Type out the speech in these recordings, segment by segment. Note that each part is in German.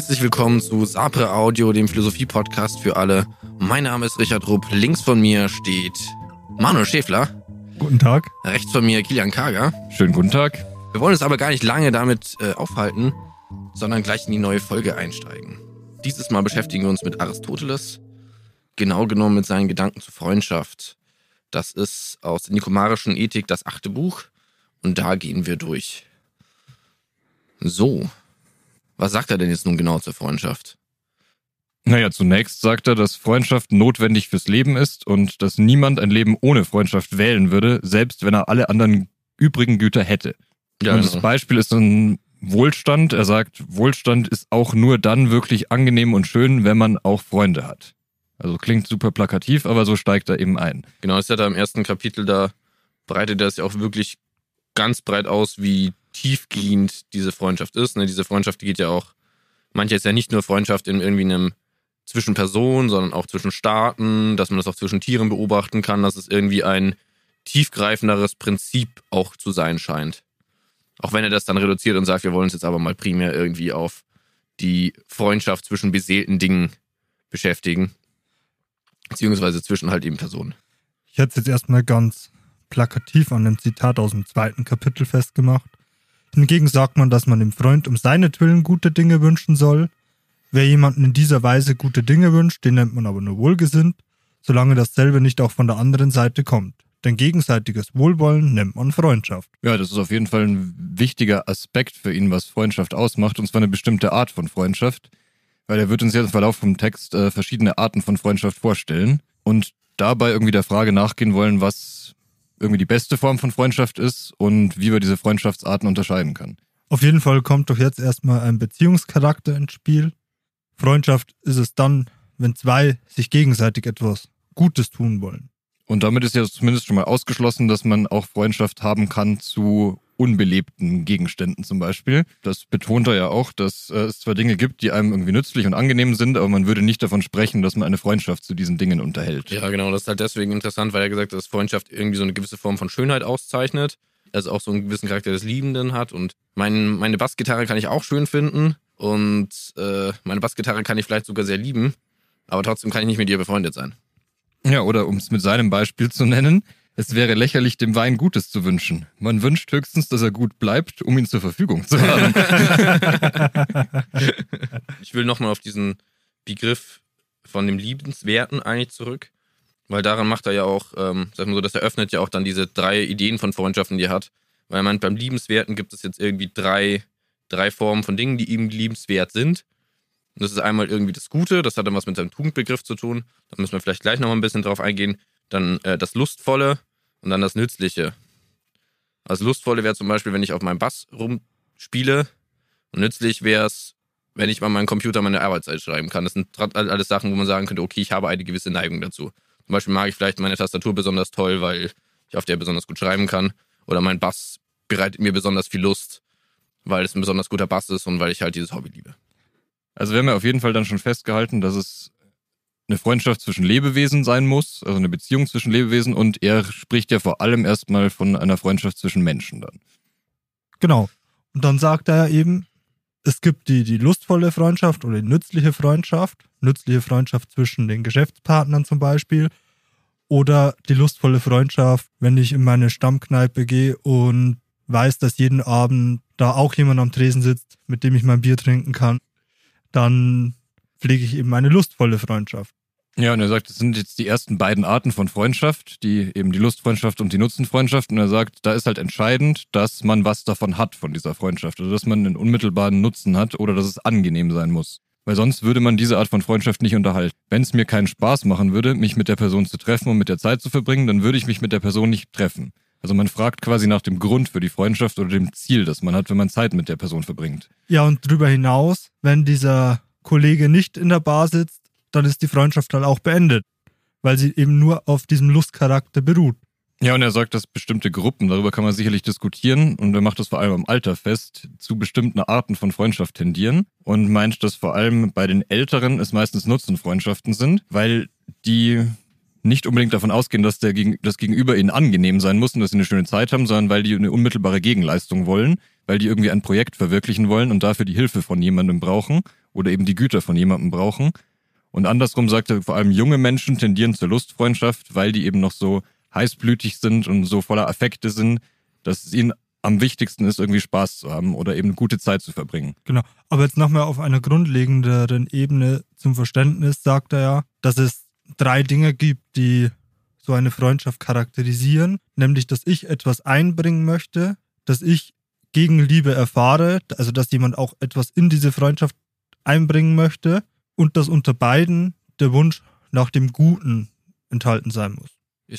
Herzlich willkommen zu Sapre Audio, dem Philosophie-Podcast für alle. Mein Name ist Richard Rupp. Links von mir steht Manuel Schäfler. Guten Tag. Rechts von mir Kilian Kager. Schönen guten Tag. Wir wollen uns aber gar nicht lange damit äh, aufhalten, sondern gleich in die neue Folge einsteigen. Dieses Mal beschäftigen wir uns mit Aristoteles, genau genommen mit seinen Gedanken zur Freundschaft. Das ist aus der Nikomarischen Ethik das achte Buch und da gehen wir durch. So, was sagt er denn jetzt nun genau zur Freundschaft? Naja, zunächst sagt er, dass Freundschaft notwendig fürs Leben ist und dass niemand ein Leben ohne Freundschaft wählen würde, selbst wenn er alle anderen übrigen Güter hätte. Ja, und genau. das Beispiel ist dann Wohlstand. Er sagt, Wohlstand ist auch nur dann wirklich angenehm und schön, wenn man auch Freunde hat. Also klingt super plakativ, aber so steigt er eben ein. Genau, ist ja da im ersten Kapitel, da breitet er es ja auch wirklich ganz breit aus, wie tiefgehend diese Freundschaft ist. Ne? Diese Freundschaft geht ja auch, manche ist ja nicht nur Freundschaft in irgendwie einem zwischen Personen, sondern auch zwischen Staaten, dass man das auch zwischen Tieren beobachten kann, dass es irgendwie ein tiefgreifenderes Prinzip auch zu sein scheint. Auch wenn er das dann reduziert und sagt, wir wollen uns jetzt aber mal primär irgendwie auf die Freundschaft zwischen beseelten Dingen beschäftigen. Beziehungsweise zwischen halt eben Personen. Ich hätte es jetzt erstmal ganz plakativ an einem Zitat aus dem zweiten Kapitel festgemacht. Hingegen sagt man, dass man dem Freund um seinetwillen gute Dinge wünschen soll. Wer jemanden in dieser Weise gute Dinge wünscht, den nennt man aber nur wohlgesinnt, solange dasselbe nicht auch von der anderen Seite kommt. Denn gegenseitiges Wohlwollen nennt man Freundschaft. Ja, das ist auf jeden Fall ein wichtiger Aspekt für ihn, was Freundschaft ausmacht, und zwar eine bestimmte Art von Freundschaft. Weil er wird uns ja im Verlauf vom Text äh, verschiedene Arten von Freundschaft vorstellen und dabei irgendwie der Frage nachgehen wollen, was irgendwie die beste Form von Freundschaft ist und wie wir diese Freundschaftsarten unterscheiden können. Auf jeden Fall kommt doch jetzt erstmal ein Beziehungscharakter ins Spiel. Freundschaft ist es dann, wenn zwei sich gegenseitig etwas Gutes tun wollen. Und damit ist ja zumindest schon mal ausgeschlossen, dass man auch Freundschaft haben kann zu unbelebten Gegenständen zum Beispiel. Das betont er ja auch, dass äh, es zwar Dinge gibt, die einem irgendwie nützlich und angenehm sind, aber man würde nicht davon sprechen, dass man eine Freundschaft zu diesen Dingen unterhält. Ja, genau. Das ist halt deswegen interessant, weil er gesagt hat, dass Freundschaft irgendwie so eine gewisse Form von Schönheit auszeichnet. Also auch so einen gewissen Charakter des Liebenden hat. Und mein, meine Bassgitarre kann ich auch schön finden. Und äh, meine Bassgitarre kann ich vielleicht sogar sehr lieben. Aber trotzdem kann ich nicht mit ihr befreundet sein. Ja, oder um es mit seinem Beispiel zu nennen, es wäre lächerlich, dem Wein Gutes zu wünschen. Man wünscht höchstens, dass er gut bleibt, um ihn zur Verfügung zu haben. ich will nochmal auf diesen Begriff von dem Liebenswerten eigentlich zurück, weil daran macht er ja auch, ähm, sag mal so, das eröffnet ja auch dann diese drei Ideen von Freundschaften, die er hat. Weil man beim Liebenswerten gibt es jetzt irgendwie drei, drei Formen von Dingen, die ihm liebenswert sind. Und das ist einmal irgendwie das Gute, das hat dann was mit seinem Tugendbegriff zu tun. Da müssen wir vielleicht gleich nochmal ein bisschen drauf eingehen. Dann äh, das Lustvolle und dann das Nützliche. Das Lustvolle wäre zum Beispiel, wenn ich auf meinem Bass rumspiele. Und nützlich wäre es, wenn ich mal meinen Computer meine Arbeitszeit schreiben kann. Das sind alles Sachen, wo man sagen könnte, okay, ich habe eine gewisse Neigung dazu. Zum Beispiel mag ich vielleicht meine Tastatur besonders toll, weil ich auf der besonders gut schreiben kann. Oder mein Bass bereitet mir besonders viel Lust, weil es ein besonders guter Bass ist und weil ich halt dieses Hobby liebe. Also wir haben ja auf jeden Fall dann schon festgehalten, dass es eine Freundschaft zwischen Lebewesen sein muss, also eine Beziehung zwischen Lebewesen und er spricht ja vor allem erstmal von einer Freundschaft zwischen Menschen dann. Genau. Und dann sagt er eben, es gibt die, die lustvolle Freundschaft oder die nützliche Freundschaft, nützliche Freundschaft zwischen den Geschäftspartnern zum Beispiel oder die lustvolle Freundschaft, wenn ich in meine Stammkneipe gehe und weiß, dass jeden Abend da auch jemand am Tresen sitzt, mit dem ich mein Bier trinken kann dann pflege ich eben eine lustvolle Freundschaft. Ja, und er sagt, das sind jetzt die ersten beiden Arten von Freundschaft, die eben die Lustfreundschaft und die Nutzenfreundschaft. Und er sagt, da ist halt entscheidend, dass man was davon hat von dieser Freundschaft. Also dass man einen unmittelbaren Nutzen hat oder dass es angenehm sein muss. Weil sonst würde man diese Art von Freundschaft nicht unterhalten. Wenn es mir keinen Spaß machen würde, mich mit der Person zu treffen und mit der Zeit zu verbringen, dann würde ich mich mit der Person nicht treffen. Also man fragt quasi nach dem Grund für die Freundschaft oder dem Ziel, das man hat, wenn man Zeit mit der Person verbringt. Ja, und darüber hinaus, wenn dieser Kollege nicht in der Bar sitzt, dann ist die Freundschaft halt auch beendet, weil sie eben nur auf diesem Lustcharakter beruht. Ja, und er sagt, dass bestimmte Gruppen, darüber kann man sicherlich diskutieren, und er macht das vor allem am Alter fest, zu bestimmten Arten von Freundschaft tendieren und meint, dass vor allem bei den Älteren es meistens Nutzenfreundschaften sind, weil die nicht unbedingt davon ausgehen, dass der, das Gegenüber ihnen angenehm sein muss und dass sie eine schöne Zeit haben, sondern weil die eine unmittelbare Gegenleistung wollen, weil die irgendwie ein Projekt verwirklichen wollen und dafür die Hilfe von jemandem brauchen oder eben die Güter von jemandem brauchen. Und andersrum sagt er, vor allem junge Menschen tendieren zur Lustfreundschaft, weil die eben noch so heißblütig sind und so voller Affekte sind, dass es ihnen am wichtigsten ist, irgendwie Spaß zu haben oder eben gute Zeit zu verbringen. Genau. Aber jetzt nochmal auf einer grundlegenderen Ebene zum Verständnis sagt er ja, dass es drei Dinge gibt, die so eine Freundschaft charakterisieren, nämlich dass ich etwas einbringen möchte, dass ich Gegenliebe erfahre, also dass jemand auch etwas in diese Freundschaft einbringen möchte und dass unter beiden der Wunsch nach dem Guten enthalten sein muss.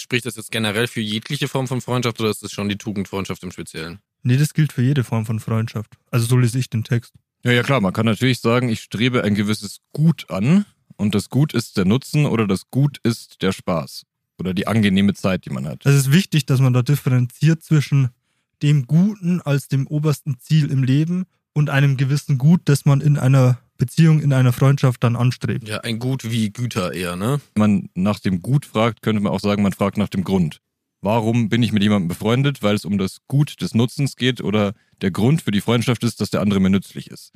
Spricht das jetzt generell für jegliche Form von Freundschaft oder ist das schon die Tugendfreundschaft im Speziellen? Nee, das gilt für jede Form von Freundschaft. Also so lese ich den Text. Ja, ja klar, man kann natürlich sagen, ich strebe ein gewisses Gut an und das Gut ist der Nutzen oder das Gut ist der Spaß oder die angenehme Zeit, die man hat. Es ist wichtig, dass man da differenziert zwischen dem Guten als dem obersten Ziel im Leben und einem gewissen Gut, das man in einer Beziehung, in einer Freundschaft dann anstrebt. Ja, ein Gut wie Güter eher, ne? Wenn man nach dem Gut fragt, könnte man auch sagen, man fragt nach dem Grund. Warum bin ich mit jemandem befreundet? Weil es um das Gut des Nutzens geht oder der Grund für die Freundschaft ist, dass der andere mir nützlich ist.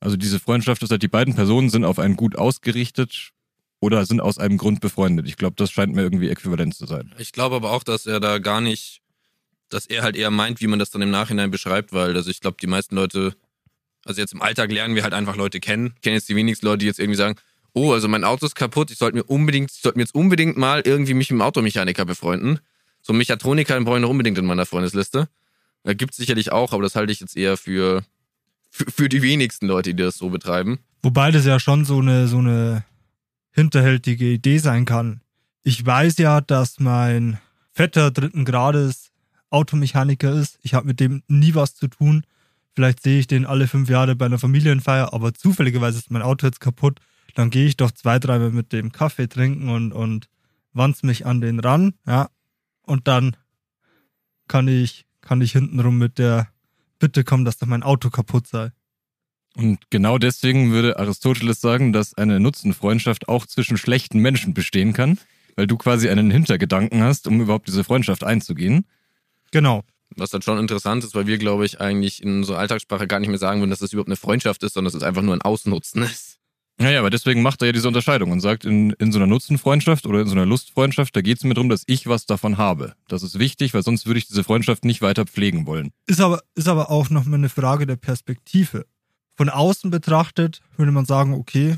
Also diese Freundschaft ist halt, die beiden Personen sind auf ein Gut ausgerichtet oder sind aus einem Grund befreundet. Ich glaube, das scheint mir irgendwie äquivalent zu sein. Ich glaube aber auch, dass er da gar nicht, dass er halt eher meint, wie man das dann im Nachhinein beschreibt, weil also ich glaube, die meisten Leute also jetzt im Alltag lernen wir halt einfach Leute kennen. Ich kenne jetzt die wenigsten Leute, die jetzt irgendwie sagen, oh, also mein Auto ist kaputt, ich sollte mir unbedingt, ich sollte mir jetzt unbedingt mal irgendwie mich mit dem Automechaniker befreunden. So einen Mechatroniker brauche ich noch unbedingt in meiner Freundesliste. Da gibt es sicherlich auch, aber das halte ich jetzt eher für, für, für die wenigsten Leute, die das so betreiben. Wobei das ja schon so eine, so eine hinterhältige Idee sein kann. Ich weiß ja, dass mein Vetter dritten Grades Automechaniker ist. Ich habe mit dem nie was zu tun. Vielleicht sehe ich den alle fünf Jahre bei einer Familienfeier, aber zufälligerweise ist mein Auto jetzt kaputt. Dann gehe ich doch zwei, dreimal mit dem Kaffee trinken und, und wanz mich an den ran, ja. Und dann kann ich, kann ich hintenrum mit der Bitte kommen, dass doch mein Auto kaputt sei. Und genau deswegen würde Aristoteles sagen, dass eine Nutzenfreundschaft auch zwischen schlechten Menschen bestehen kann, weil du quasi einen Hintergedanken hast, um überhaupt diese Freundschaft einzugehen. Genau. Was dann schon interessant ist, weil wir, glaube ich, eigentlich in unserer Alltagssprache gar nicht mehr sagen würden, dass das überhaupt eine Freundschaft ist, sondern dass es einfach nur ein Ausnutzen ist. Ja, ja, aber deswegen macht er ja diese Unterscheidung und sagt, in, in so einer Nutzenfreundschaft oder in so einer Lustfreundschaft, da geht es mir darum, dass ich was davon habe. Das ist wichtig, weil sonst würde ich diese Freundschaft nicht weiter pflegen wollen. Ist aber, ist aber auch nochmal eine Frage der Perspektive. Von außen betrachtet würde man sagen, okay,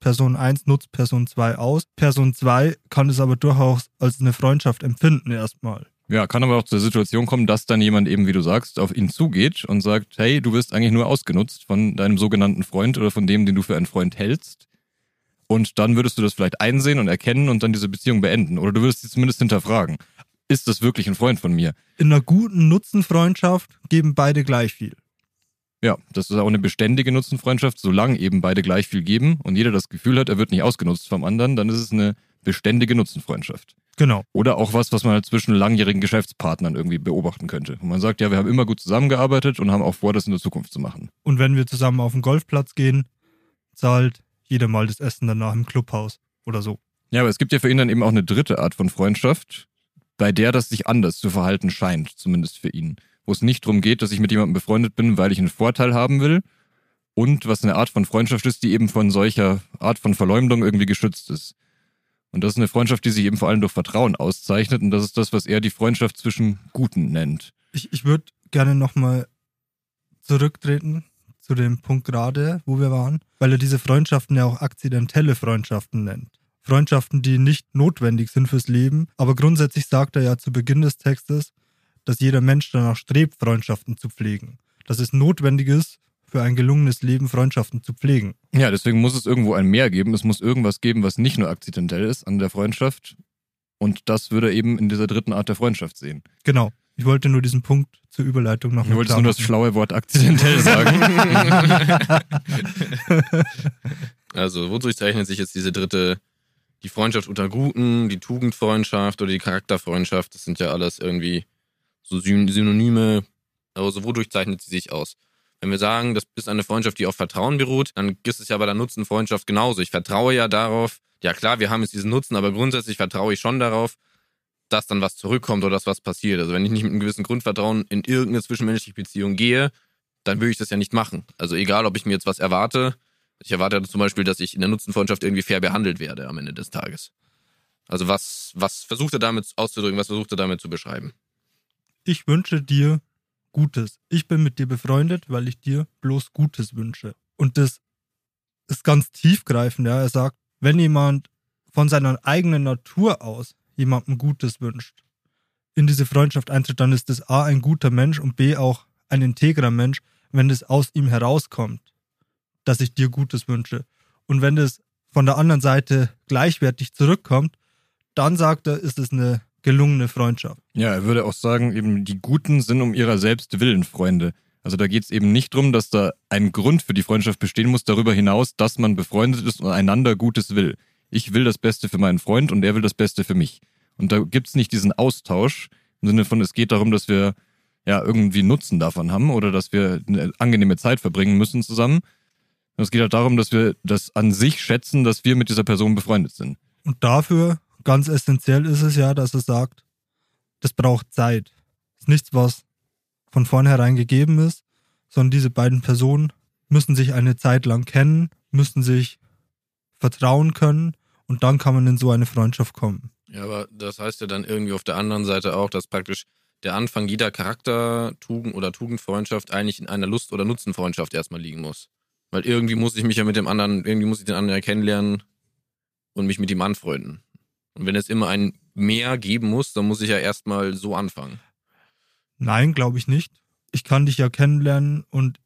Person 1 nutzt Person 2 aus. Person 2 kann es aber durchaus als eine Freundschaft empfinden erstmal. Ja, kann aber auch zur Situation kommen, dass dann jemand eben, wie du sagst, auf ihn zugeht und sagt, hey, du wirst eigentlich nur ausgenutzt von deinem sogenannten Freund oder von dem, den du für einen Freund hältst. Und dann würdest du das vielleicht einsehen und erkennen und dann diese Beziehung beenden. Oder du würdest sie zumindest hinterfragen. Ist das wirklich ein Freund von mir? In einer guten Nutzenfreundschaft geben beide gleich viel. Ja, das ist auch eine beständige Nutzenfreundschaft, solange eben beide gleich viel geben und jeder das Gefühl hat, er wird nicht ausgenutzt vom anderen, dann ist es eine beständige Nutzenfreundschaft. Genau. Oder auch was, was man halt zwischen langjährigen Geschäftspartnern irgendwie beobachten könnte. Und man sagt, ja, wir haben immer gut zusammengearbeitet und haben auch vor, das in der Zukunft zu machen. Und wenn wir zusammen auf den Golfplatz gehen, zahlt jeder mal das Essen danach im Clubhaus oder so. Ja, aber es gibt ja für ihn dann eben auch eine dritte Art von Freundschaft, bei der das sich anders zu verhalten scheint, zumindest für ihn. Wo es nicht darum geht, dass ich mit jemandem befreundet bin, weil ich einen Vorteil haben will. Und was eine Art von Freundschaft ist, die eben von solcher Art von Verleumdung irgendwie geschützt ist. Und das ist eine Freundschaft, die sich eben vor allem durch Vertrauen auszeichnet. Und das ist das, was er die Freundschaft zwischen Guten nennt. Ich, ich würde gerne nochmal zurücktreten zu dem Punkt gerade, wo wir waren, weil er diese Freundschaften ja auch akzidentelle Freundschaften nennt. Freundschaften, die nicht notwendig sind fürs Leben. Aber grundsätzlich sagt er ja zu Beginn des Textes, dass jeder Mensch danach strebt, Freundschaften zu pflegen. Dass es notwendig ist, für ein gelungenes Leben Freundschaften zu pflegen. Ja, deswegen muss es irgendwo ein Mehr geben. Es muss irgendwas geben, was nicht nur akzidentell ist an der Freundschaft. Und das würde er eben in dieser dritten Art der Freundschaft sehen. Genau. Ich wollte nur diesen Punkt zur Überleitung noch Du wolltest nur das schlaue Wort akzidentell sagen. also, wodurch zeichnet sich jetzt diese dritte, die Freundschaft unter Guten, die Tugendfreundschaft oder die Charakterfreundschaft? Das sind ja alles irgendwie so Synonyme. Also, wodurch zeichnet sie sich aus? Wenn wir sagen, das ist eine Freundschaft, die auf Vertrauen beruht, dann ist es ja bei der Nutzenfreundschaft genauso. Ich vertraue ja darauf, ja klar, wir haben jetzt diesen Nutzen, aber grundsätzlich vertraue ich schon darauf, dass dann was zurückkommt oder dass was passiert. Also wenn ich nicht mit einem gewissen Grundvertrauen in irgendeine zwischenmenschliche Beziehung gehe, dann würde ich das ja nicht machen. Also egal, ob ich mir jetzt was erwarte Ich erwarte zum Beispiel, dass ich in der Nutzenfreundschaft irgendwie fair behandelt werde am Ende des Tages. Also was, was versucht er damit auszudrücken, was versucht er damit zu beschreiben? Ich wünsche dir Gutes. Ich bin mit dir befreundet, weil ich dir bloß Gutes wünsche. Und das ist ganz tiefgreifend. Ja. Er sagt, wenn jemand von seiner eigenen Natur aus jemandem Gutes wünscht, in diese Freundschaft eintritt, dann ist das A ein guter Mensch und B auch ein integrer Mensch, wenn es aus ihm herauskommt, dass ich dir Gutes wünsche. Und wenn es von der anderen Seite gleichwertig zurückkommt, dann sagt er, ist es eine gelungene Freundschaft. Ja, er würde auch sagen, eben die Guten sind um ihrer selbst willen Freunde. Also da geht es eben nicht darum, dass da ein Grund für die Freundschaft bestehen muss, darüber hinaus, dass man befreundet ist und einander Gutes will. Ich will das Beste für meinen Freund und er will das Beste für mich. Und da gibt es nicht diesen Austausch im Sinne von, es geht darum, dass wir ja irgendwie Nutzen davon haben oder dass wir eine angenehme Zeit verbringen müssen zusammen. Es geht halt darum, dass wir das an sich schätzen, dass wir mit dieser Person befreundet sind. Und dafür, ganz essentiell ist es ja, dass er sagt, das braucht Zeit. Das ist nichts, was von vornherein gegeben ist, sondern diese beiden Personen müssen sich eine Zeit lang kennen, müssen sich vertrauen können und dann kann man in so eine Freundschaft kommen. Ja, aber das heißt ja dann irgendwie auf der anderen Seite auch, dass praktisch der Anfang jeder Charaktertugend oder Tugendfreundschaft eigentlich in einer Lust- oder Nutzenfreundschaft erstmal liegen muss. Weil irgendwie muss ich mich ja mit dem anderen, irgendwie muss ich den anderen ja kennenlernen und mich mit ihm anfreunden. Und wenn es immer ein Mehr geben muss, dann muss ich ja erstmal so anfangen. Nein, glaube ich nicht. Ich kann dich ja kennenlernen und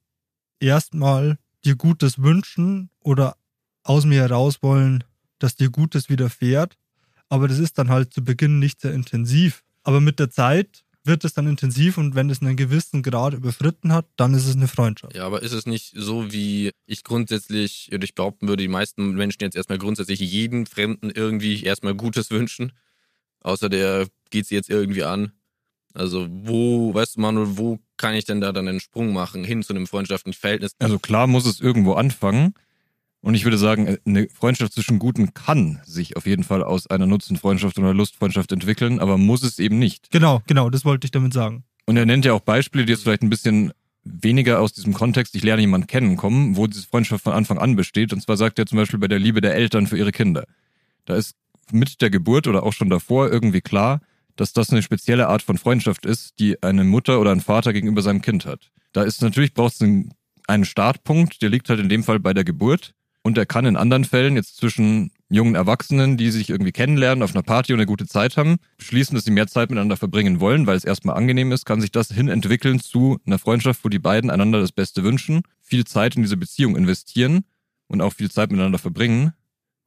erstmal dir Gutes wünschen oder aus mir heraus wollen, dass dir Gutes widerfährt. Aber das ist dann halt zu Beginn nicht sehr intensiv. Aber mit der Zeit wird es dann intensiv und wenn es einen gewissen Grad überschritten hat, dann ist es eine Freundschaft. Ja, aber ist es nicht so, wie ich grundsätzlich, oder ich behaupten würde, die meisten Menschen jetzt erstmal grundsätzlich jeden Fremden irgendwie erstmal Gutes wünschen? Außer der geht sie jetzt irgendwie an. Also wo, weißt du Manuel, wo kann ich denn da dann einen Sprung machen hin zu einem freundschaftlichen Verhältnis? Also klar muss es irgendwo anfangen. Und ich würde sagen, eine Freundschaft zwischen Guten kann sich auf jeden Fall aus einer Nutzenfreundschaft oder Lustfreundschaft entwickeln, aber muss es eben nicht. Genau, genau, das wollte ich damit sagen. Und er nennt ja auch Beispiele, die jetzt vielleicht ein bisschen weniger aus diesem Kontext, ich lerne jemanden kennen, kommen, wo diese Freundschaft von Anfang an besteht. Und zwar sagt er zum Beispiel bei der Liebe der Eltern für ihre Kinder. Da ist mit der Geburt oder auch schon davor irgendwie klar, dass das eine spezielle Art von Freundschaft ist, die eine Mutter oder ein Vater gegenüber seinem Kind hat. Da ist natürlich, braucht es einen, einen Startpunkt, der liegt halt in dem Fall bei der Geburt. Und er kann in anderen Fällen jetzt zwischen jungen Erwachsenen, die sich irgendwie kennenlernen, auf einer Party und eine gute Zeit haben, beschließen, dass sie mehr Zeit miteinander verbringen wollen, weil es erstmal angenehm ist, kann sich das hin entwickeln zu einer Freundschaft, wo die beiden einander das Beste wünschen, viel Zeit in diese Beziehung investieren und auch viel Zeit miteinander verbringen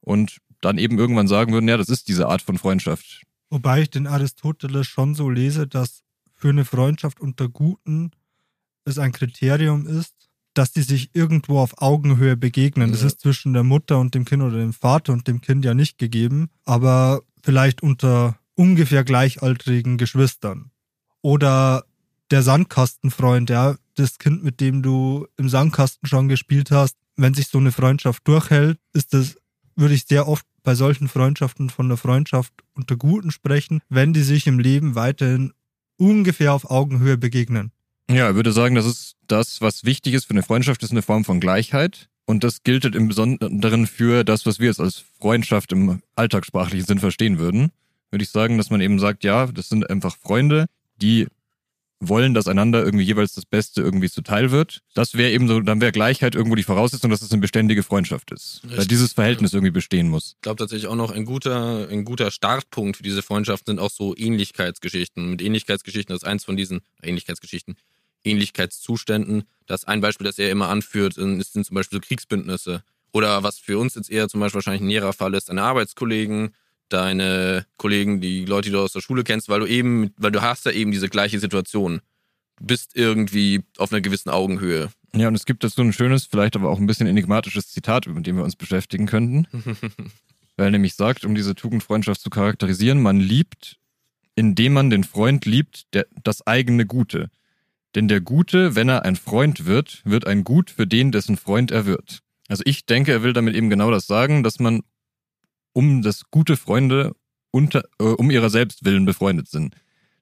und dann eben irgendwann sagen würden, ja, das ist diese Art von Freundschaft. Wobei ich den Aristoteles schon so lese, dass für eine Freundschaft unter Guten es ein Kriterium ist, dass die sich irgendwo auf Augenhöhe begegnen. Das Ja. ist zwischen der Mutter und dem Kind oder dem Vater und dem Kind ja nicht gegeben, aber vielleicht unter ungefähr gleichaltrigen Geschwistern. Oder der Sandkastenfreund, ja, das Kind, mit dem du im Sandkasten schon gespielt hast, wenn sich so eine Freundschaft durchhält, ist das, würde ich sehr oft bei solchen Freundschaften von der Freundschaft unter Guten sprechen, wenn die sich im Leben weiterhin ungefähr auf Augenhöhe begegnen. Ja, er würde sagen, das ist das, was wichtig ist für eine Freundschaft, ist eine Form von Gleichheit. Und das gilt halt im Besonderen für das, was wir jetzt als Freundschaft im alltagssprachlichen Sinn verstehen würden. Würde ich sagen, dass man eben sagt, ja, das sind einfach Freunde, die wollen, dass einander irgendwie jeweils das Beste irgendwie zuteil wird. Das wäre eben so, dann wäre Gleichheit irgendwo die Voraussetzung, dass es eine beständige Freundschaft ist. Weil Richtig, dieses Verhältnis irgendwie bestehen muss. Ich glaube tatsächlich auch noch ein guter, ein guter Startpunkt für diese Freundschaft sind auch so Ähnlichkeitsgeschichten. Mit Ähnlichkeitsgeschichten, ist eins von diesen Ähnlichkeitsgeschichten, Ähnlichkeitszuständen. Das ein Beispiel, das er immer anführt, ist- sind zum Beispiel so Kriegsbündnisse. Oder was für uns jetzt eher zum Beispiel wahrscheinlich ein näherer Fall ist, deine Arbeitskollegen, deine Kollegen, die Leute, die du aus der Schule kennst, weil du eben, weil du hast ja eben diese gleiche Situation. Du bist irgendwie auf einer gewissen Augenhöhe. Ja, und es gibt dazu ein schönes, vielleicht aber auch ein bisschen enigmatisches Zitat, mit dem wir uns beschäftigen könnten. Weil er nämlich sagt, um diese Tugendfreundschaft zu charakterisieren, man liebt, indem man den Freund liebt, der, das eigene Gute. Denn der Gute, wenn er ein Freund wird, wird ein Gut für den, dessen Freund er wird. Also ich denke, er will damit eben genau das sagen, dass man um das gute Freunde unter, äh, um ihrer selbst willen befreundet sind.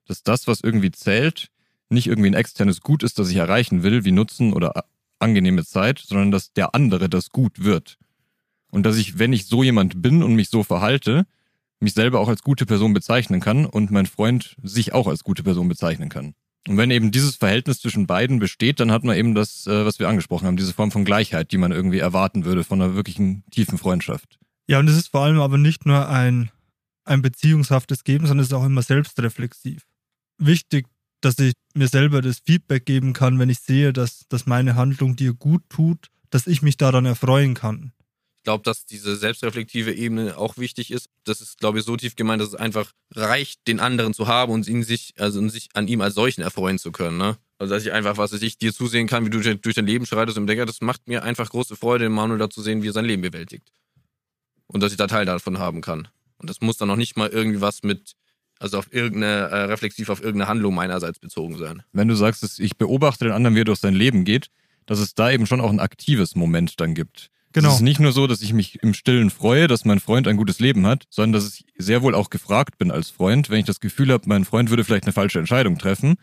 Dass das, was irgendwie zählt, nicht irgendwie ein externes Gut ist, das ich erreichen will, wie Nutzen oder angenehme Zeit, sondern dass der andere das gut wird. Und dass ich, wenn ich so jemand bin und mich so verhalte, mich selber auch als gute Person bezeichnen kann und mein Freund sich auch als gute Person bezeichnen kann. Und wenn eben dieses Verhältnis zwischen beiden besteht, dann hat man eben das, äh, was wir angesprochen haben, diese Form von Gleichheit, die man irgendwie erwarten würde von einer wirklichen tiefen Freundschaft. Ja, und es ist vor allem aber nicht nur ein, ein beziehungshaftes Geben, sondern es ist auch immer selbstreflexiv. Wichtig, dass ich mir selber das Feedback geben kann, wenn ich sehe, dass, dass meine Handlung dir gut tut, dass ich mich daran erfreuen kann glaube, dass diese selbstreflektive Ebene auch wichtig ist. Das ist, glaube ich, so tief gemeint, dass es einfach reicht, den anderen zu haben und ihn sich, also sich an ihm als solchen erfreuen zu können. Ne? Also dass ich einfach, was ich, dir zusehen kann, wie du durch dein Leben schreitest und denke, das macht mir einfach große Freude, Manuel da zu sehen, wie er sein Leben bewältigt. Und dass ich da Teil davon haben kann. Und das muss dann noch nicht mal irgendwie was mit, also auf irgendeine, äh, reflexiv auf irgendeine Handlung meinerseits bezogen sein. Wenn du sagst, dass ich beobachte den anderen, wie er durch sein Leben geht, dass es da eben schon auch ein aktives Moment dann gibt. Genau. Es ist nicht nur so, dass ich mich im Stillen freue, dass mein Freund ein gutes Leben hat, sondern dass ich sehr wohl auch gefragt bin als Freund, wenn ich das Gefühl habe, mein Freund würde vielleicht eine falsche Entscheidung treffen,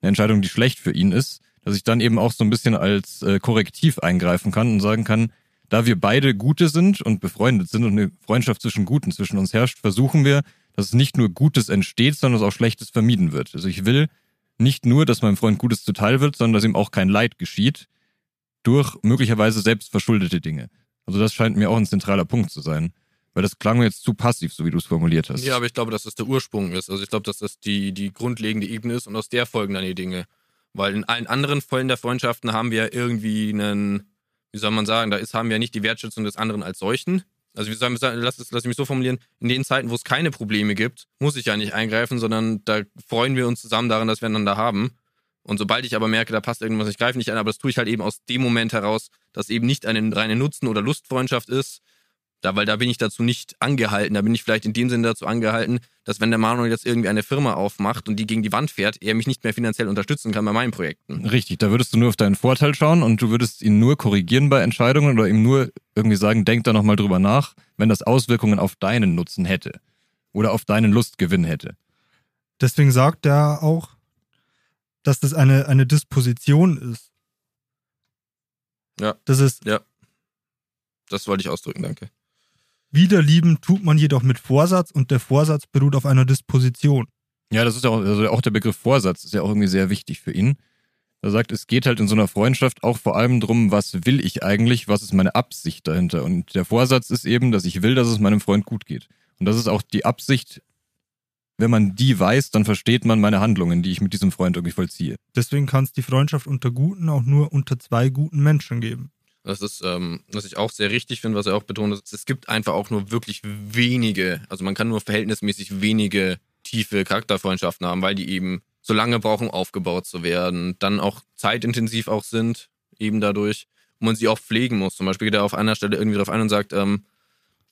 eine Entscheidung, die schlecht für ihn ist, dass ich dann eben auch so ein bisschen als äh, Korrektiv eingreifen kann und sagen kann, da wir beide Gute sind und befreundet sind und eine Freundschaft zwischen Guten zwischen uns herrscht, versuchen wir, dass es nicht nur Gutes entsteht, sondern dass auch Schlechtes vermieden wird. Also ich will nicht nur, dass meinem Freund Gutes zuteil wird, sondern dass ihm auch kein Leid geschieht durch möglicherweise selbstverschuldete Dinge. Also das scheint mir auch ein zentraler Punkt zu sein. Weil das klang mir jetzt zu passiv, so wie du es formuliert hast. Ja, aber ich glaube, dass das der Ursprung ist. Also ich glaube, dass das die, die grundlegende Ebene ist und aus der folgen dann die Dinge. Weil in allen anderen Fällen der Freundschaften haben wir irgendwie einen, wie soll man sagen, da ist, haben wir nicht die Wertschätzung des anderen als solchen. Also wie soll man sagen, lass, lass mich so formulieren, in den Zeiten, wo es keine Probleme gibt, muss ich ja nicht eingreifen, sondern da freuen wir uns zusammen daran, dass wir einander haben. Und sobald ich aber merke, da passt irgendwas, ich greife nicht an, aber das tue ich halt eben aus dem Moment heraus, dass eben nicht eine reine Nutzen- oder Lustfreundschaft ist, da, weil da bin ich dazu nicht angehalten. Da bin ich vielleicht in dem Sinne dazu angehalten, dass wenn der Manuel jetzt irgendwie eine Firma aufmacht und die gegen die Wand fährt, er mich nicht mehr finanziell unterstützen kann bei meinen Projekten. Richtig, da würdest du nur auf deinen Vorteil schauen und du würdest ihn nur korrigieren bei Entscheidungen oder ihm nur irgendwie sagen, denk da nochmal drüber nach, wenn das Auswirkungen auf deinen Nutzen hätte oder auf deinen Lustgewinn hätte. Deswegen sagt er auch, dass das eine, eine Disposition ist. Ja. Das ist. Ja. Das wollte ich ausdrücken, danke. Wiederlieben tut man jedoch mit Vorsatz und der Vorsatz beruht auf einer Disposition. Ja, das ist auch, also auch der Begriff Vorsatz ist ja auch irgendwie sehr wichtig für ihn. Er sagt, es geht halt in so einer Freundschaft auch vor allem darum, was will ich eigentlich, was ist meine Absicht dahinter. Und der Vorsatz ist eben, dass ich will, dass es meinem Freund gut geht. Und das ist auch die Absicht wenn man die weiß, dann versteht man meine Handlungen, die ich mit diesem Freund irgendwie vollziehe. Deswegen kann es die Freundschaft unter Guten auch nur unter zwei guten Menschen geben. Das ist, ähm, was ich auch sehr richtig finde, was er auch betont, ist, es gibt einfach auch nur wirklich wenige, also man kann nur verhältnismäßig wenige tiefe Charakterfreundschaften haben, weil die eben so lange brauchen, aufgebaut zu werden, dann auch zeitintensiv auch sind, eben dadurch, wo man sie auch pflegen muss. Zum Beispiel geht er auf einer Stelle irgendwie drauf ein und sagt, ähm,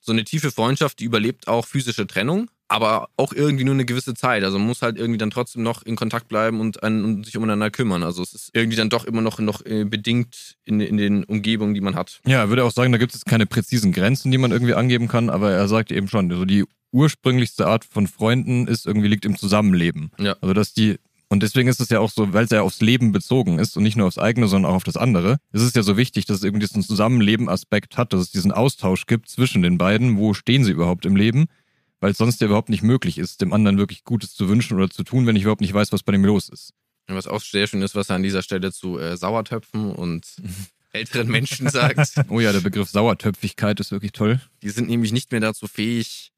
so eine tiefe Freundschaft, die überlebt auch physische Trennung, aber auch irgendwie nur eine gewisse Zeit. Also man muss halt irgendwie dann trotzdem noch in Kontakt bleiben und, an, und sich umeinander kümmern. Also es ist irgendwie dann doch immer noch, noch äh, bedingt in, in den Umgebungen, die man hat. Ja, er würde auch sagen, da gibt es keine präzisen Grenzen, die man irgendwie angeben kann, aber er sagt eben schon, also die ursprünglichste Art von Freunden ist irgendwie liegt im Zusammenleben. Ja. Also dass die und deswegen ist es ja auch so, weil es ja aufs Leben bezogen ist und nicht nur aufs eigene, sondern auch auf das andere, ist es ja so wichtig, dass es irgendwie diesen Zusammenleben-Aspekt hat, dass es diesen Austausch gibt zwischen den beiden. Wo stehen sie überhaupt im Leben? Weil es sonst ja überhaupt nicht möglich ist, dem anderen wirklich Gutes zu wünschen oder zu tun, wenn ich überhaupt nicht weiß, was bei dem los ist. Was auch sehr schön ist, was er an dieser Stelle zu äh, Sauertöpfen und älteren Menschen sagt. Oh ja, der Begriff Sauertöpfigkeit ist wirklich toll. Die sind nämlich nicht mehr dazu fähig,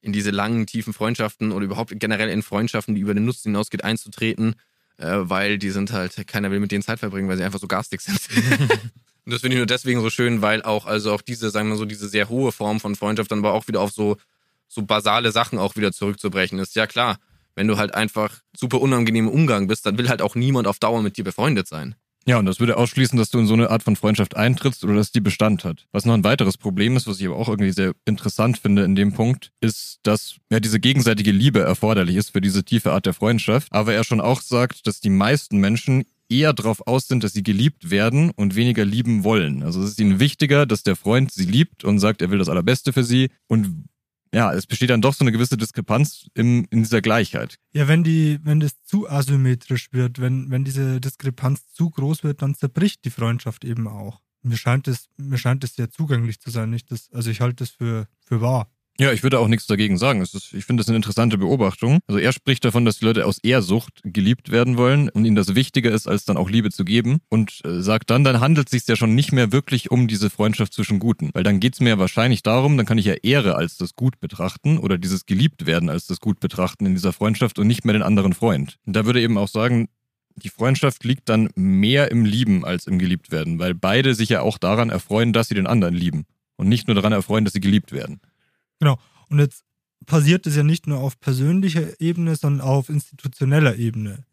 in diese langen, tiefen Freundschaften oder überhaupt generell in Freundschaften, die über den Nutzen hinausgeht, einzutreten, äh, weil die sind halt, keiner will mit denen Zeit verbringen, weil sie einfach so garstig sind. Und das finde ich nur deswegen so schön, weil auch, also auch diese, sagen wir so, diese sehr hohe Form von Freundschaft dann aber auch wieder auf so so basale Sachen auch wieder zurückzubrechen ist. Ja klar, wenn du halt einfach super unangenehm im Umgang bist, dann will halt auch niemand auf Dauer mit dir befreundet sein. Ja, und das würde ausschließen, dass du in so eine Art von Freundschaft eintrittst oder dass die Bestand hat. Was noch ein weiteres Problem ist, was ich aber auch irgendwie sehr interessant finde in dem Punkt, ist, dass ja diese gegenseitige Liebe erforderlich ist für diese tiefe Art der Freundschaft. Aber er schon auch sagt, dass die meisten Menschen eher darauf aus sind, dass sie geliebt werden und weniger lieben wollen. Also es ist ihnen wichtiger, dass der Freund sie liebt und sagt, er will das Allerbeste für sie und ja, es besteht dann doch so eine gewisse Diskrepanz im, in dieser Gleichheit. Ja, wenn die, wenn das zu asymmetrisch wird, wenn, wenn diese Diskrepanz zu groß wird, dann zerbricht die Freundschaft eben auch. Mir scheint es, mir scheint es sehr zugänglich zu sein, nicht das, also ich halte das für, für wahr. Ja, ich würde auch nichts dagegen sagen. Ist, ich finde das eine interessante Beobachtung. Also er spricht davon, dass die Leute aus Ehrsucht geliebt werden wollen und ihnen das wichtiger ist, als dann auch Liebe zu geben. Und äh, sagt dann, dann handelt es sich ja schon nicht mehr wirklich um diese Freundschaft zwischen Guten. Weil dann geht es mir ja wahrscheinlich darum, dann kann ich ja Ehre als das Gut betrachten oder dieses Geliebtwerden als das Gut betrachten in dieser Freundschaft und nicht mehr den anderen Freund. Und da würde eben auch sagen, die Freundschaft liegt dann mehr im Lieben als im Geliebtwerden, weil beide sich ja auch daran erfreuen, dass sie den anderen lieben und nicht nur daran erfreuen, dass sie geliebt werden. Genau. Und jetzt passiert es ja nicht nur auf persönlicher Ebene, sondern auch auf institutioneller Ebene.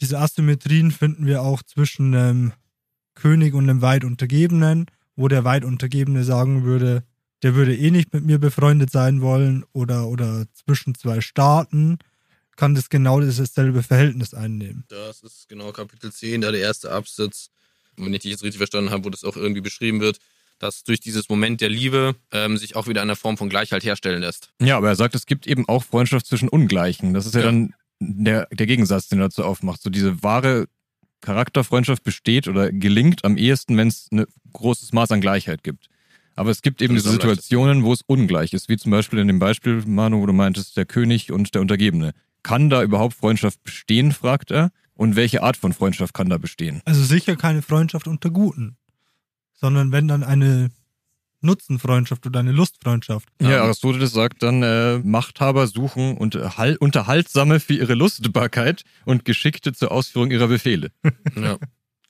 Diese Asymmetrien finden wir auch zwischen einem König und einem weit Untergebenen, wo der weit Untergebene sagen würde, der würde eh nicht mit mir befreundet sein wollen oder, oder zwischen zwei Staaten kann das genau dasselbe Verhältnis einnehmen. Das ist genau Kapitel 10, da der erste Absatz, wenn ich dich jetzt richtig verstanden habe, wo das auch irgendwie beschrieben wird, dass durch dieses Moment der Liebe ähm, sich auch wieder eine Form von Gleichheit herstellen lässt. Ja, aber er sagt, es gibt eben auch Freundschaft zwischen Ungleichen. Das ist ja, ja. dann der, der Gegensatz, den er dazu aufmacht. So diese wahre Charakterfreundschaft besteht oder gelingt am ehesten, wenn es ein großes Maß an Gleichheit gibt. Aber es gibt eben diese Situationen, wo es ungleich ist, wie zum Beispiel in dem Beispiel, Manu, wo du meintest, der König und der Untergebene. Kann da überhaupt Freundschaft bestehen, fragt er. Und welche Art von Freundschaft kann da bestehen? Also sicher keine Freundschaft unter Guten sondern wenn dann eine Nutzenfreundschaft oder eine Lustfreundschaft. Ja, Aristoteles sagt dann, äh, Machthaber suchen Unterhal Unterhaltsame für ihre Lustbarkeit und Geschickte zur Ausführung ihrer Befehle. ja.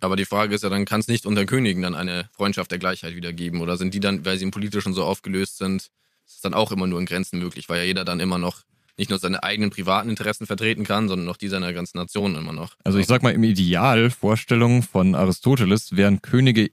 Aber die Frage ist ja, dann kann es nicht unter Königen dann eine Freundschaft der Gleichheit wiedergeben oder sind die dann, weil sie im Politischen so aufgelöst sind, ist es dann auch immer nur in Grenzen möglich, weil ja jeder dann immer noch nicht nur seine eigenen privaten Interessen vertreten kann, sondern auch die seiner ganzen Nation immer noch. Also ich sag mal, im Ideal Vorstellung von Aristoteles wären Könige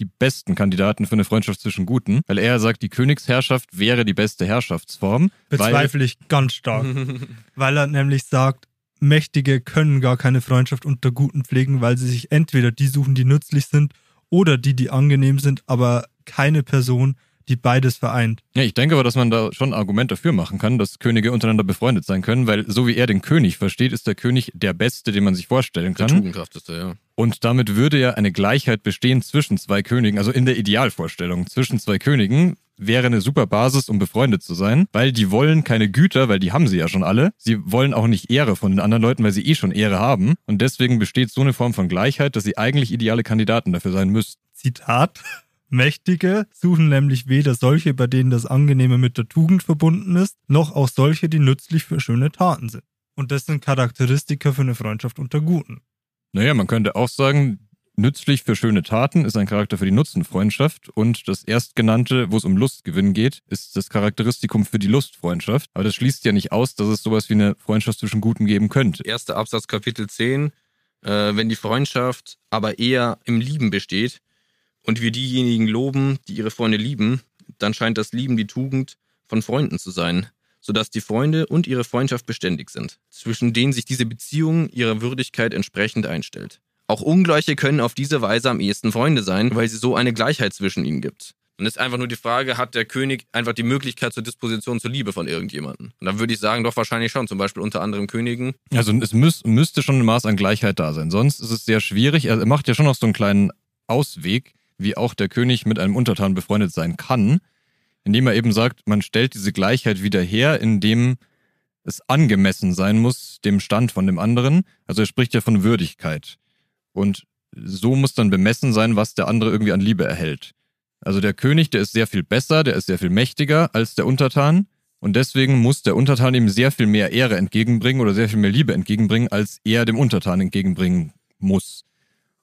die besten Kandidaten für eine Freundschaft zwischen Guten, weil er sagt, die Königsherrschaft wäre die beste Herrschaftsform. Bezweifle ich ganz stark. weil er nämlich sagt, Mächtige können gar keine Freundschaft unter Guten pflegen, weil sie sich entweder die suchen, die nützlich sind, oder die, die angenehm sind, aber keine Person, die beides vereint. Ja, ich denke aber, dass man da schon ein Argument dafür machen kann, dass Könige untereinander befreundet sein können, weil so wie er den König versteht, ist der König der Beste, den man sich vorstellen kann. Der Tugendhafteste, ja. Und damit würde ja eine Gleichheit bestehen zwischen zwei Königen, also in der Idealvorstellung zwischen zwei Königen wäre eine super Basis, um befreundet zu sein, weil die wollen keine Güter, weil die haben sie ja schon alle. Sie wollen auch nicht Ehre von den anderen Leuten, weil sie eh schon Ehre haben. Und deswegen besteht so eine Form von Gleichheit, dass sie eigentlich ideale Kandidaten dafür sein müssten. Zitat. Mächtige suchen nämlich weder solche, bei denen das Angenehme mit der Tugend verbunden ist, noch auch solche, die nützlich für schöne Taten sind. Und das sind Charakteristika für eine Freundschaft unter Guten. Naja, man könnte auch sagen, nützlich für schöne Taten ist ein Charakter für die Nutzenfreundschaft und das erstgenannte, wo es um Lustgewinn geht, ist das Charakteristikum für die Lustfreundschaft. Aber das schließt ja nicht aus, dass es sowas wie eine Freundschaft zwischen Guten geben könnte. Erster Absatz Kapitel 10. Äh, wenn die Freundschaft aber eher im Lieben besteht, und wir diejenigen loben, die ihre Freunde lieben, dann scheint das Lieben die Tugend von Freunden zu sein, sodass die Freunde und ihre Freundschaft beständig sind, zwischen denen sich diese Beziehung ihrer Würdigkeit entsprechend einstellt. Auch Ungleiche können auf diese Weise am ehesten Freunde sein, weil sie so eine Gleichheit zwischen ihnen gibt. Dann ist einfach nur die Frage, hat der König einfach die Möglichkeit zur Disposition zur Liebe von irgendjemandem? Und dann würde ich sagen, doch wahrscheinlich schon, zum Beispiel unter anderem Königen. Also es müß, müsste schon ein Maß an Gleichheit da sein. Sonst ist es sehr schwierig. Er macht ja schon noch so einen kleinen Ausweg, wie auch der König mit einem Untertan befreundet sein kann, indem er eben sagt, man stellt diese Gleichheit wieder her, indem es angemessen sein muss dem Stand von dem anderen. Also er spricht ja von Würdigkeit. Und so muss dann bemessen sein, was der andere irgendwie an Liebe erhält. Also der König, der ist sehr viel besser, der ist sehr viel mächtiger als der Untertan. Und deswegen muss der Untertan ihm sehr viel mehr Ehre entgegenbringen oder sehr viel mehr Liebe entgegenbringen, als er dem Untertan entgegenbringen muss.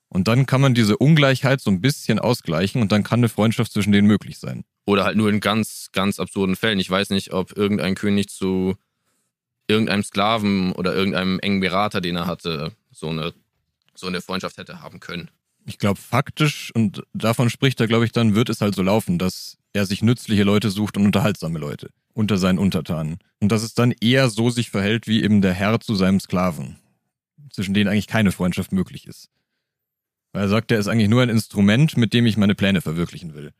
Und dann kann man diese Ungleichheit so ein bisschen ausgleichen und dann kann eine Freundschaft zwischen denen möglich sein. Oder halt nur in ganz, ganz absurden Fällen. Ich weiß nicht, ob irgendein König zu irgendeinem Sklaven oder irgendeinem engen Berater, den er hatte, so eine, so eine Freundschaft hätte haben können. Ich glaube, faktisch, und davon spricht er, glaube ich, dann wird es halt so laufen, dass er sich nützliche Leute sucht und unterhaltsame Leute unter seinen Untertanen. Und dass es dann eher so sich verhält wie eben der Herr zu seinem Sklaven, zwischen denen eigentlich keine Freundschaft möglich ist. Weil er sagt, er ist eigentlich nur ein Instrument, mit dem ich meine Pläne verwirklichen will.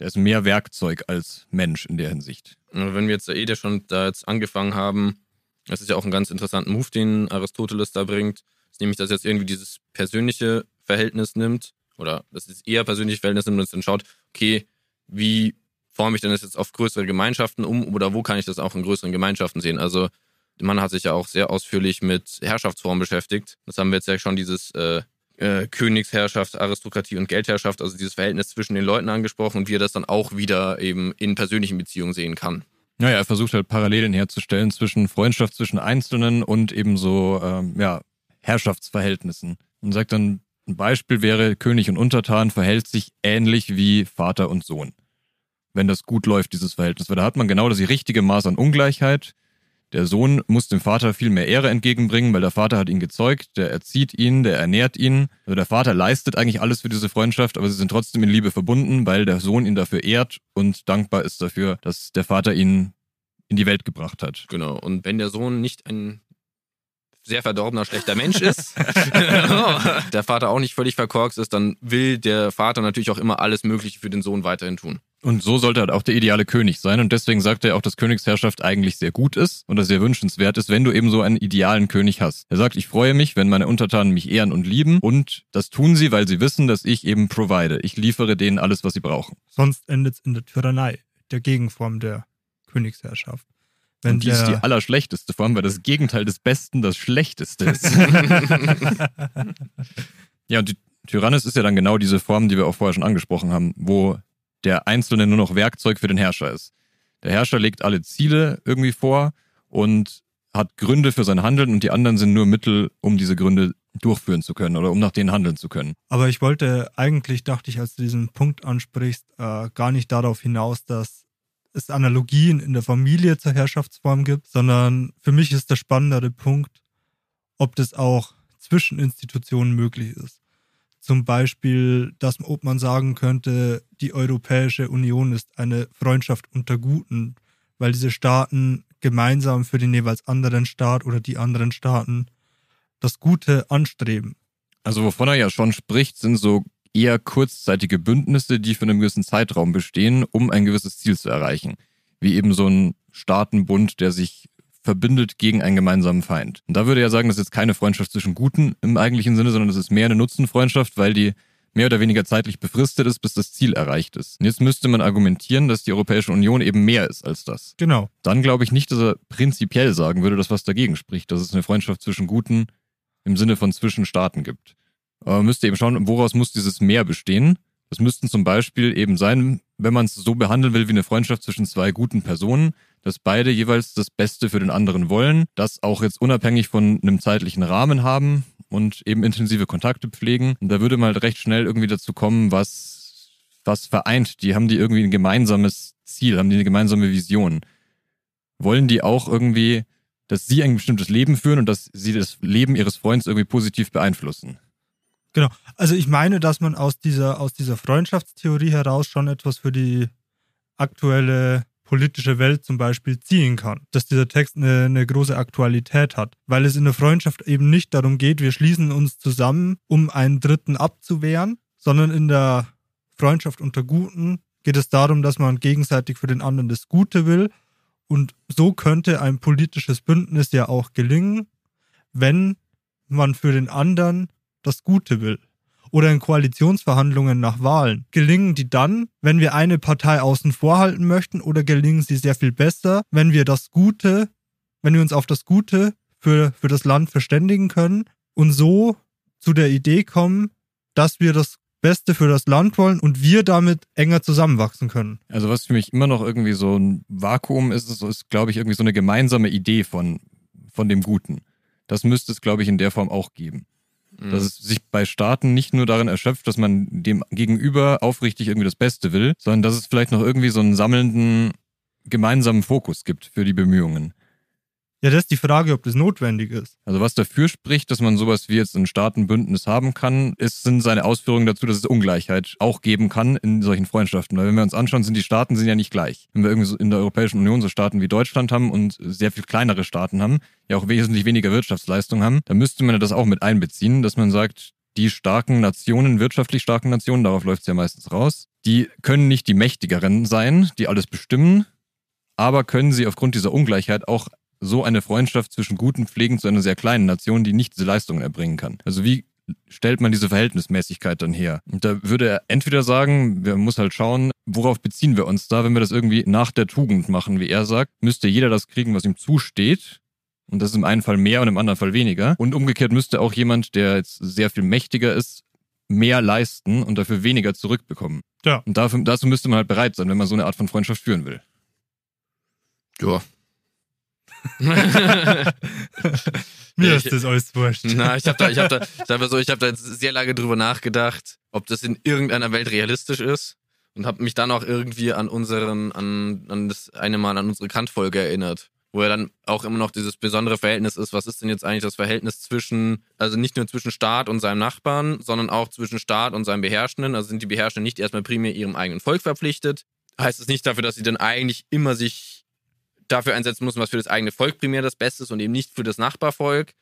Der ist mehr Werkzeug als Mensch in der Hinsicht. Wenn wir jetzt eh der schon da jetzt angefangen haben, das ist ja auch ein ganz interessanter Move, den Aristoteles da bringt, ist nämlich, dass er jetzt irgendwie dieses persönliche Verhältnis nimmt, oder das ist eher persönliche Verhältnis nimmt und dann schaut, okay, wie forme ich denn das jetzt auf größere Gemeinschaften um oder wo kann ich das auch in größeren Gemeinschaften sehen? Also der Mann hat sich ja auch sehr ausführlich mit Herrschaftsformen beschäftigt. Das haben wir jetzt ja schon dieses äh, äh, Königsherrschaft, Aristokratie und Geldherrschaft, also dieses Verhältnis zwischen den Leuten angesprochen und wie er das dann auch wieder eben in persönlichen Beziehungen sehen kann. Naja, er versucht halt Parallelen herzustellen zwischen Freundschaft zwischen Einzelnen und eben so ähm, ja, Herrschaftsverhältnissen. Und sagt dann, ein Beispiel wäre, König und Untertan verhält sich ähnlich wie Vater und Sohn. Wenn das gut läuft, dieses Verhältnis. Weil da hat man genau das richtige Maß an Ungleichheit. Der Sohn muss dem Vater viel mehr Ehre entgegenbringen, weil der Vater hat ihn gezeugt, der erzieht ihn, der ernährt ihn. Also der Vater leistet eigentlich alles für diese Freundschaft, aber sie sind trotzdem in Liebe verbunden, weil der Sohn ihn dafür ehrt und dankbar ist dafür, dass der Vater ihn in die Welt gebracht hat. Genau. Und wenn der Sohn nicht ein sehr verdorbener, schlechter Mensch ist, der Vater auch nicht völlig verkorkst ist, dann will der Vater natürlich auch immer alles Mögliche für den Sohn weiterhin tun. Und so sollte halt auch der ideale König sein. Und deswegen sagt er auch, dass Königsherrschaft eigentlich sehr gut ist und dass sehr wünschenswert ist, wenn du eben so einen idealen König hast. Er sagt, ich freue mich, wenn meine Untertanen mich ehren und lieben. Und das tun sie, weil sie wissen, dass ich eben provide. Ich liefere denen alles, was sie brauchen. Sonst endet es in der Tyrannei, der Gegenform der Königsherrschaft. Wenn und die ist die allerschlechteste Form, weil das Gegenteil des Besten das Schlechteste ist. ja, und die Tyrannis ist ja dann genau diese Form, die wir auch vorher schon angesprochen haben, wo der Einzelne nur noch Werkzeug für den Herrscher ist. Der Herrscher legt alle Ziele irgendwie vor und hat Gründe für sein Handeln und die anderen sind nur Mittel, um diese Gründe durchführen zu können oder um nach denen handeln zu können. Aber ich wollte eigentlich, dachte ich, als du diesen Punkt ansprichst, äh, gar nicht darauf hinaus, dass es Analogien in der Familie zur Herrschaftsform gibt, sondern für mich ist der spannendere Punkt, ob das auch zwischen Institutionen möglich ist. Zum Beispiel, dass ob man sagen könnte, die Europäische Union ist eine Freundschaft unter Guten, weil diese Staaten gemeinsam für den jeweils anderen Staat oder die anderen Staaten das Gute anstreben. Also wovon er ja schon spricht, sind so eher kurzzeitige Bündnisse, die für einen gewissen Zeitraum bestehen, um ein gewisses Ziel zu erreichen. Wie eben so ein Staatenbund, der sich verbindet gegen einen gemeinsamen Feind. Und da würde er sagen, das ist jetzt keine Freundschaft zwischen Guten im eigentlichen Sinne, sondern das ist mehr eine Nutzenfreundschaft, weil die mehr oder weniger zeitlich befristet ist, bis das Ziel erreicht ist. Und jetzt müsste man argumentieren, dass die Europäische Union eben mehr ist als das. Genau. Dann glaube ich nicht, dass er prinzipiell sagen würde, dass was dagegen spricht, dass es eine Freundschaft zwischen Guten im Sinne von zwischen Staaten gibt. Aber man müsste eben schauen, woraus muss dieses Mehr bestehen. Das müssten zum Beispiel eben sein, wenn man es so behandeln will wie eine Freundschaft zwischen zwei guten Personen, dass beide jeweils das Beste für den anderen wollen, das auch jetzt unabhängig von einem zeitlichen Rahmen haben und eben intensive Kontakte pflegen. Und da würde man halt recht schnell irgendwie dazu kommen, was, was vereint. Die haben die irgendwie ein gemeinsames Ziel, haben die eine gemeinsame Vision. Wollen die auch irgendwie, dass sie ein bestimmtes Leben führen und dass sie das Leben ihres Freundes irgendwie positiv beeinflussen? Genau. Also ich meine, dass man aus dieser, aus dieser Freundschaftstheorie heraus schon etwas für die aktuelle politische Welt zum Beispiel ziehen kann. Dass dieser Text eine, eine große Aktualität hat. Weil es in der Freundschaft eben nicht darum geht, wir schließen uns zusammen, um einen Dritten abzuwehren, sondern in der Freundschaft unter Guten geht es darum, dass man gegenseitig für den anderen das Gute will. Und so könnte ein politisches Bündnis ja auch gelingen, wenn man für den anderen das Gute will. Oder in Koalitionsverhandlungen nach Wahlen. Gelingen die dann, wenn wir eine Partei außen vor halten möchten, oder gelingen sie sehr viel besser, wenn wir das Gute, wenn wir uns auf das Gute für, für das Land verständigen können und so zu der Idee kommen, dass wir das Beste für das Land wollen und wir damit enger zusammenwachsen können. Also was für mich immer noch irgendwie so ein Vakuum ist, ist, ist glaube ich, irgendwie so eine gemeinsame Idee von, von dem Guten. Das müsste es, glaube ich, in der Form auch geben. Dass mhm. es sich bei Staaten nicht nur darin erschöpft, dass man dem Gegenüber aufrichtig irgendwie das Beste will, sondern dass es vielleicht noch irgendwie so einen sammelnden gemeinsamen Fokus gibt für die Bemühungen. Ja, das ist die Frage, ob das notwendig ist. Also was dafür spricht, dass man sowas wie jetzt ein Staatenbündnis haben kann, ist, sind seine Ausführungen dazu, dass es Ungleichheit auch geben kann in solchen Freundschaften. Weil wenn wir uns anschauen, sind die Staaten sind ja nicht gleich. Wenn wir irgendwie so in der Europäischen Union so Staaten wie Deutschland haben und sehr viel kleinere Staaten haben, ja auch wesentlich weniger Wirtschaftsleistung haben, dann müsste man das auch mit einbeziehen, dass man sagt, die starken Nationen, wirtschaftlich starken Nationen, darauf läuft es ja meistens raus, die können nicht die Mächtigeren sein, die alles bestimmen, aber können sie aufgrund dieser Ungleichheit auch so eine Freundschaft zwischen guten Pflegen zu einer sehr kleinen Nation, die nicht diese Leistungen erbringen kann. Also wie stellt man diese Verhältnismäßigkeit dann her? Und da würde er entweder sagen, wir muss halt schauen, worauf beziehen wir uns da, wenn wir das irgendwie nach der Tugend machen, wie er sagt, müsste jeder das kriegen, was ihm zusteht. Und das ist im einen Fall mehr und im anderen Fall weniger. Und umgekehrt müsste auch jemand, der jetzt sehr viel mächtiger ist, mehr leisten und dafür weniger zurückbekommen. Ja. Und dafür, dazu müsste man halt bereit sein, wenn man so eine Art von Freundschaft führen will. Ja. Mir Ich- ist das alles wurscht. Na, ich habe da, ich habe da, ich habe so, ich habe da sehr lange drüber nachgedacht, ob das in irgendeiner Welt realistisch ist und habe mich dann auch irgendwie an unseren, an, an das eine Mal an unsere Kant-Folge erinnert, wo ja dann auch immer noch dieses besondere Verhältnis ist. Was ist denn jetzt eigentlich das Verhältnis zwischen, also nicht nur zwischen Staat und seinem Nachbarn, sondern auch zwischen Staat und seinem Beherrschenden? Also sind die Beherrschenden nicht erstmal primär ihrem eigenen Volk verpflichtet? Heißt es nicht dafür, dass sie dann eigentlich immer sich dafür einsetzen müssen, was für das eigene Volk primär das Beste ist und eben nicht für das Nachbarvolk?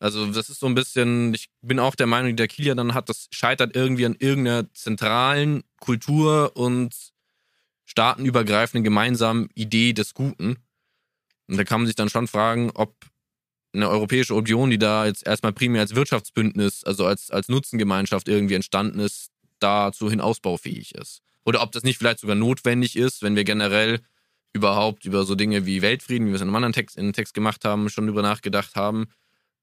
Also das ist so ein bisschen, ich bin auch der Meinung, die der Kilian dann hat, das scheitert irgendwie an irgendeiner zentralen Kultur- und staatenübergreifenden gemeinsamen Idee des Guten. Und da kann man sich dann schon fragen, ob eine Europäische Union, die da jetzt erstmal primär als Wirtschaftsbündnis, also als, als Nutzengemeinschaft irgendwie entstanden ist, dazu hin ausbaufähig ist. Oder ob das nicht vielleicht sogar notwendig ist, wenn wir generell überhaupt über so Dinge wie Weltfrieden, wie wir es in einem anderen Text, in einem Text gemacht haben, schon drüber nachgedacht haben,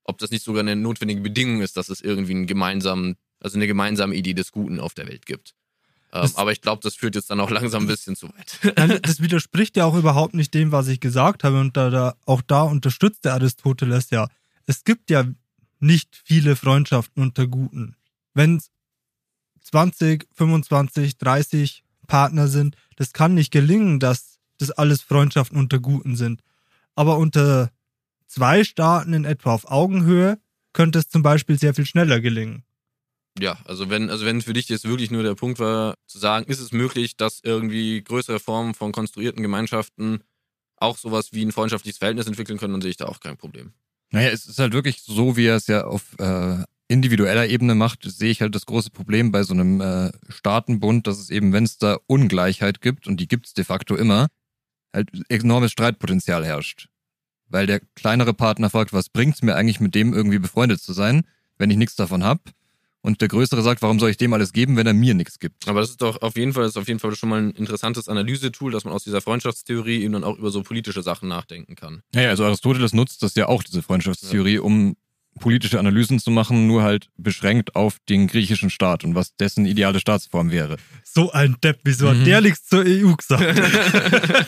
ob das nicht sogar eine notwendige Bedingung ist, dass es irgendwie einen gemeinsamen, also eine gemeinsame Idee des Guten auf der Welt gibt. Ähm, aber ich glaube, das führt jetzt dann auch langsam ein bisschen zu weit. Das widerspricht ja auch überhaupt nicht dem, was ich gesagt habe. Und da, da, auch da unterstützt der Aristoteles ja. Es gibt ja nicht viele Freundschaften unter Guten. Wenn es 20, 25, 30 Partner sind, das kann nicht gelingen, dass das alles Freundschaften unter Guten sind. Aber unter zwei Staaten in etwa auf Augenhöhe könnte es zum Beispiel sehr viel schneller gelingen. Ja, also wenn, also wenn für dich jetzt wirklich nur der Punkt war, zu sagen, ist es möglich, dass irgendwie größere Formen von konstruierten Gemeinschaften auch sowas wie ein freundschaftliches Verhältnis entwickeln können, dann sehe ich da auch kein Problem. Naja, es ist halt wirklich so, wie er es ja auf äh, individueller Ebene macht, sehe ich halt das große Problem bei so einem äh, Staatenbund, dass es eben, wenn es da Ungleichheit gibt, und die gibt es de facto immer, halt enormes Streitpotenzial herrscht. Weil der kleinere Partner fragt, was bringt's mir eigentlich mit dem irgendwie befreundet zu sein, wenn ich nichts davon hab? Und der Größere sagt, warum soll ich dem alles geben, wenn er mir nichts gibt? Aber das ist doch auf jeden Fall, das ist auf jeden Fall schon mal ein interessantes Analysetool, dass man aus dieser Freundschaftstheorie eben dann auch über so politische Sachen nachdenken kann. Naja, also Aristoteles nutzt das ja auch, diese Freundschaftstheorie, um politische Analysen zu machen, nur halt beschränkt auf den griechischen Staat und was dessen ideale Staatsform wäre. So ein Depp, wieso Mhm. hat der nichts zur EU gesagt?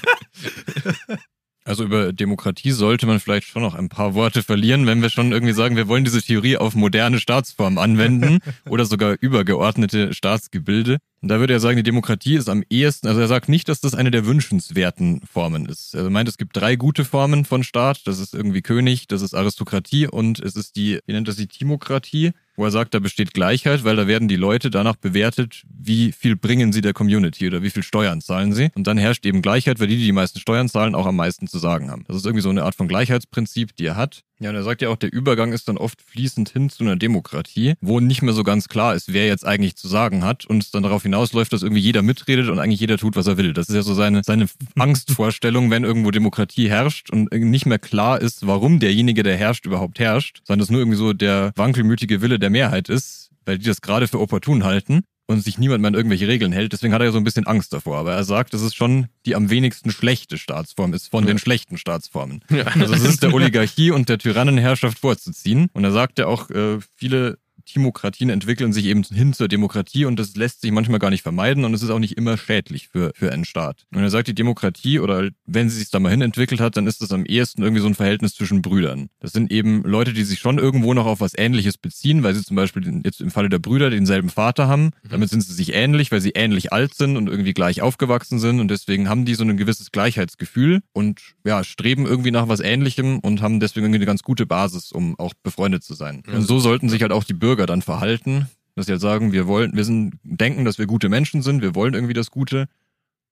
Also über Demokratie sollte man vielleicht schon noch ein paar Worte verlieren, wenn wir schon irgendwie sagen, wir wollen diese Theorie auf moderne Staatsformen anwenden oder sogar übergeordnete Staatsgebilde. Und da würde er sagen, die Demokratie ist am ehesten, also er sagt nicht, dass das eine der wünschenswerten Formen ist. Er meint, es gibt drei gute Formen von Staat. Das ist irgendwie König, das ist Aristokratie und es ist die, wie nennt das die Timokratie, wo er sagt, da besteht Gleichheit, weil da werden die Leute danach bewertet, wie viel bringen sie der Community oder wie viel Steuern zahlen sie. Und dann herrscht eben Gleichheit, weil die, die die meisten Steuern zahlen, auch am meisten zu sagen haben. Das ist irgendwie so eine Art von Gleichheitsprinzip, die er hat. Ja, und er sagt ja auch, der Übergang ist dann oft fließend hin zu einer Demokratie, wo nicht mehr so ganz klar ist, wer jetzt eigentlich zu sagen hat und es dann darauf hinausläuft, dass irgendwie jeder mitredet und eigentlich jeder tut, was er will. Das ist ja so seine, seine Angstvorstellung, wenn irgendwo Demokratie herrscht und nicht mehr klar ist, warum derjenige, der herrscht, überhaupt herrscht, sondern es nur irgendwie so der wankelmütige Wille der Mehrheit ist, weil die das gerade für opportun halten und sich niemand mehr an irgendwelche Regeln hält. Deswegen hat er ja so ein bisschen Angst davor. Aber er sagt, dass es schon die am wenigsten schlechte Staatsform ist von Ja. den schlechten Staatsformen. Ja. Also es ist der Oligarchie und der Tyrannenherrschaft vorzuziehen. Und er sagt ja auch, äh, viele Timokratien entwickeln sich eben hin zur Demokratie und das lässt sich manchmal gar nicht vermeiden und es ist auch nicht immer schädlich für, für einen Staat. Und er sagt, die Demokratie oder wenn sie sich da mal hin entwickelt hat, dann ist das am ehesten irgendwie so ein Verhältnis zwischen Brüdern. Das sind eben Leute, die sich schon irgendwo noch auf was Ähnliches beziehen, weil sie zum Beispiel jetzt im Falle der Brüder denselben Vater haben. Damit sind sie sich ähnlich, weil sie ähnlich alt sind und irgendwie gleich aufgewachsen sind und deswegen haben die so ein gewisses Gleichheitsgefühl und ja, streben irgendwie nach was Ähnlichem und haben deswegen irgendwie eine ganz gute Basis, um auch befreundet zu sein. Ja. Und so sollten sich halt auch die Bürger dann verhalten, dass sie halt sagen, wir wollen, wir sind, denken, dass wir gute Menschen sind, wir wollen irgendwie das Gute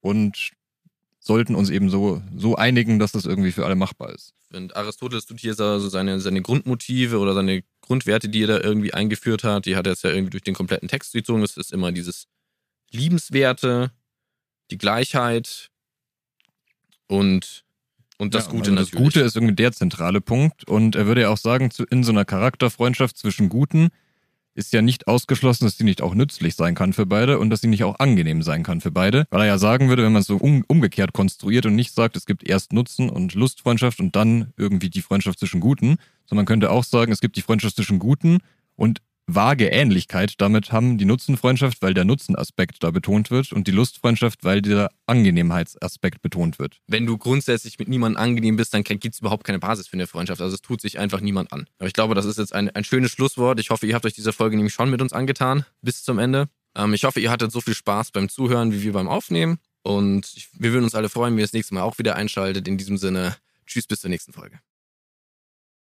und sollten uns eben so, so einigen, dass das irgendwie für alle machbar ist. Und Aristoteles tut hier so seine, seine Grundmotive oder seine Grundwerte, die er da irgendwie eingeführt hat, die hat er jetzt ja irgendwie durch den kompletten Text gezogen. Das ist immer dieses Liebenswerte, die Gleichheit und, und das Ja, Gute also natürlich. Das Gute ist irgendwie der zentrale Punkt. Und er würde ja auch sagen, in so einer Charakterfreundschaft zwischen Guten ist ja nicht ausgeschlossen, dass sie nicht auch nützlich sein kann für beide und dass sie nicht auch angenehm sein kann für beide. Weil er ja sagen würde, wenn man es so um, umgekehrt konstruiert und nicht sagt, es gibt erst Nutzen und Lustfreundschaft und dann irgendwie die Freundschaft zwischen Guten, sondern man könnte auch sagen, es gibt die Freundschaft zwischen Guten und vage Ähnlichkeit damit haben die Nutzenfreundschaft, weil der Nutzenaspekt da betont wird und die Lustfreundschaft, weil der Angenehmheitsaspekt betont wird. Wenn du grundsätzlich mit niemandem angenehm bist, dann gibt es überhaupt keine Basis für eine Freundschaft. Also es tut sich einfach niemand an. Aber ich glaube, das ist jetzt ein, ein schönes Schlusswort. Ich hoffe, ihr habt euch diese Folge nämlich schon mit uns angetan bis zum Ende. Ähm, ich hoffe, ihr hattet so viel Spaß beim Zuhören wie wir beim Aufnehmen. Und wir würden uns alle freuen, wenn ihr das nächste Mal auch wieder einschaltet. In diesem Sinne, tschüss bis zur nächsten Folge.